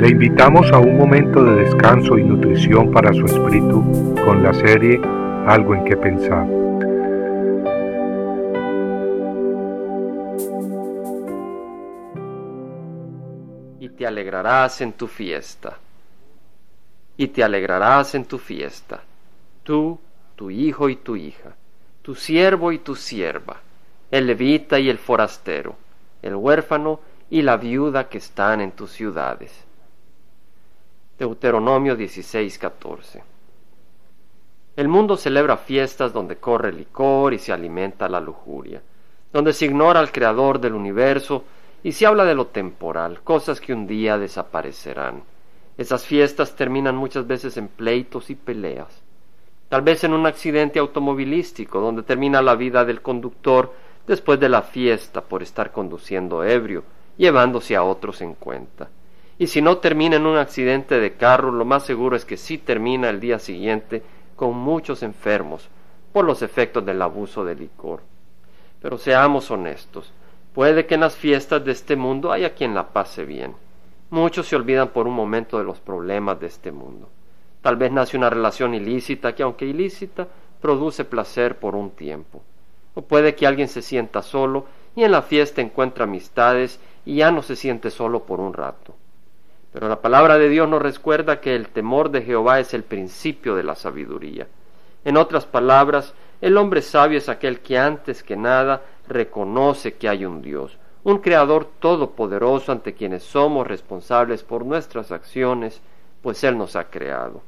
Le invitamos a un momento de descanso y nutrición para su espíritu con la serie Algo en que pensar. Y te alegrarás en tu fiesta. Y te alegrarás en tu fiesta, tú, tu hijo y tu hija, tu siervo y tu sierva, el levita y el forastero, el huérfano y la viuda que están en tus ciudades. Deuteronomio 16:14 El mundo celebra fiestas donde corre licor y se alimenta la lujuria, donde se ignora al creador del universo y se habla de lo temporal, cosas que un día desaparecerán. Esas fiestas terminan muchas veces en pleitos y peleas, tal vez en un accidente automovilístico donde termina la vida del conductor después de la fiesta por estar conduciendo ebrio llevándose a otros en cuenta. Y si no termina en un accidente de carro, lo más seguro es que sí termina el día siguiente con muchos enfermos por los efectos del abuso de licor. Pero seamos honestos, puede que en las fiestas de este mundo haya quien la pase bien. Muchos se olvidan por un momento de los problemas de este mundo. Tal vez nace una relación ilícita que, aunque ilícita, produce placer por un tiempo. O puede que alguien se sienta solo y en la fiesta encuentra amistades y ya no se siente solo por un rato. Pero la palabra de Dios nos recuerda que el temor de Jehová es el principio de la sabiduría. En otras palabras, el hombre sabio es aquel que antes que nada reconoce que hay un Dios, un Creador todopoderoso ante quienes somos responsables por nuestras acciones, pues Él nos ha creado.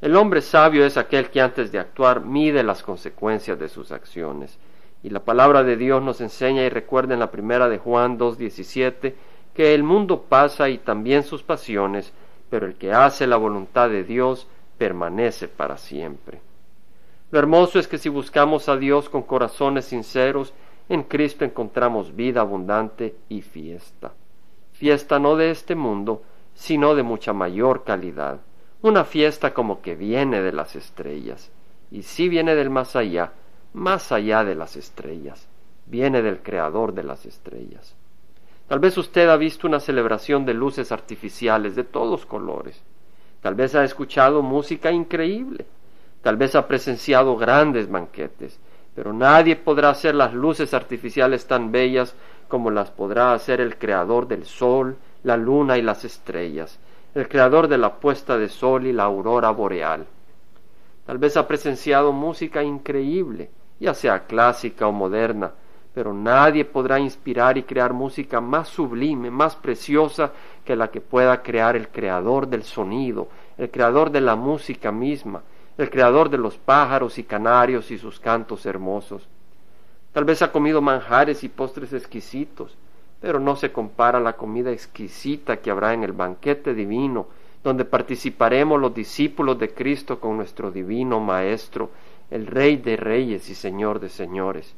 El hombre sabio es aquel que antes de actuar mide las consecuencias de sus acciones y la palabra de Dios nos enseña y recuerda en la primera de Juan 2.17 que el mundo pasa y también sus pasiones, pero el que hace la voluntad de Dios permanece para siempre. Lo hermoso es que si buscamos a Dios con corazones sinceros, en Cristo encontramos vida abundante y fiesta. Fiesta no de este mundo, sino de mucha mayor calidad. Una fiesta como que viene de las estrellas. Y si viene del más allá, más allá de las estrellas, viene del creador de las estrellas. Tal vez usted ha visto una celebración de luces artificiales de todos colores. Tal vez ha escuchado música increíble. Tal vez ha presenciado grandes banquetes. Pero nadie podrá hacer las luces artificiales tan bellas como las podrá hacer el creador del sol, la luna y las estrellas, el creador de la puesta de sol y la aurora boreal. Tal vez ha presenciado música increíble, ya sea clásica o moderna, pero nadie podrá inspirar y crear música más sublime, más preciosa que la que pueda crear el creador del sonido, el creador de la música misma, el creador de los pájaros y canarios y sus cantos hermosos. Tal vez ha comido manjares y postres exquisitos, pero no se compara la comida exquisita que habrá en el banquete divino, donde participaremos los discípulos de Cristo con nuestro divino Maestro, el Rey de Reyes y Señor de Señores.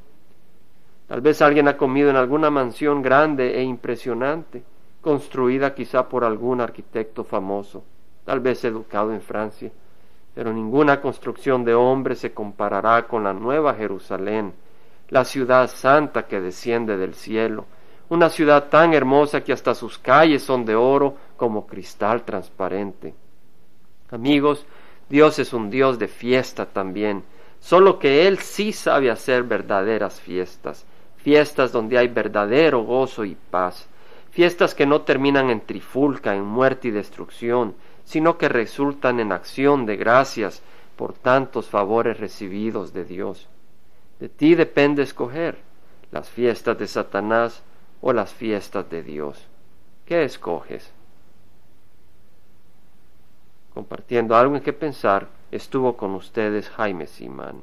Tal vez alguien ha comido en alguna mansión grande e impresionante, construida quizá por algún arquitecto famoso, tal vez educado en Francia, pero ninguna construcción de hombre se comparará con la nueva Jerusalén, la ciudad santa que desciende del cielo, una ciudad tan hermosa que hasta sus calles son de oro como cristal transparente. Amigos, Dios es un Dios de fiesta también, Solo que Él sí sabe hacer verdaderas fiestas, fiestas donde hay verdadero gozo y paz, fiestas que no terminan en trifulca, en muerte y destrucción, sino que resultan en acción de gracias por tantos favores recibidos de Dios. De ti depende escoger las fiestas de Satanás o las fiestas de Dios. ¿Qué escoges? Compartiendo algo en que pensar, estuvo con ustedes Jaime Simán.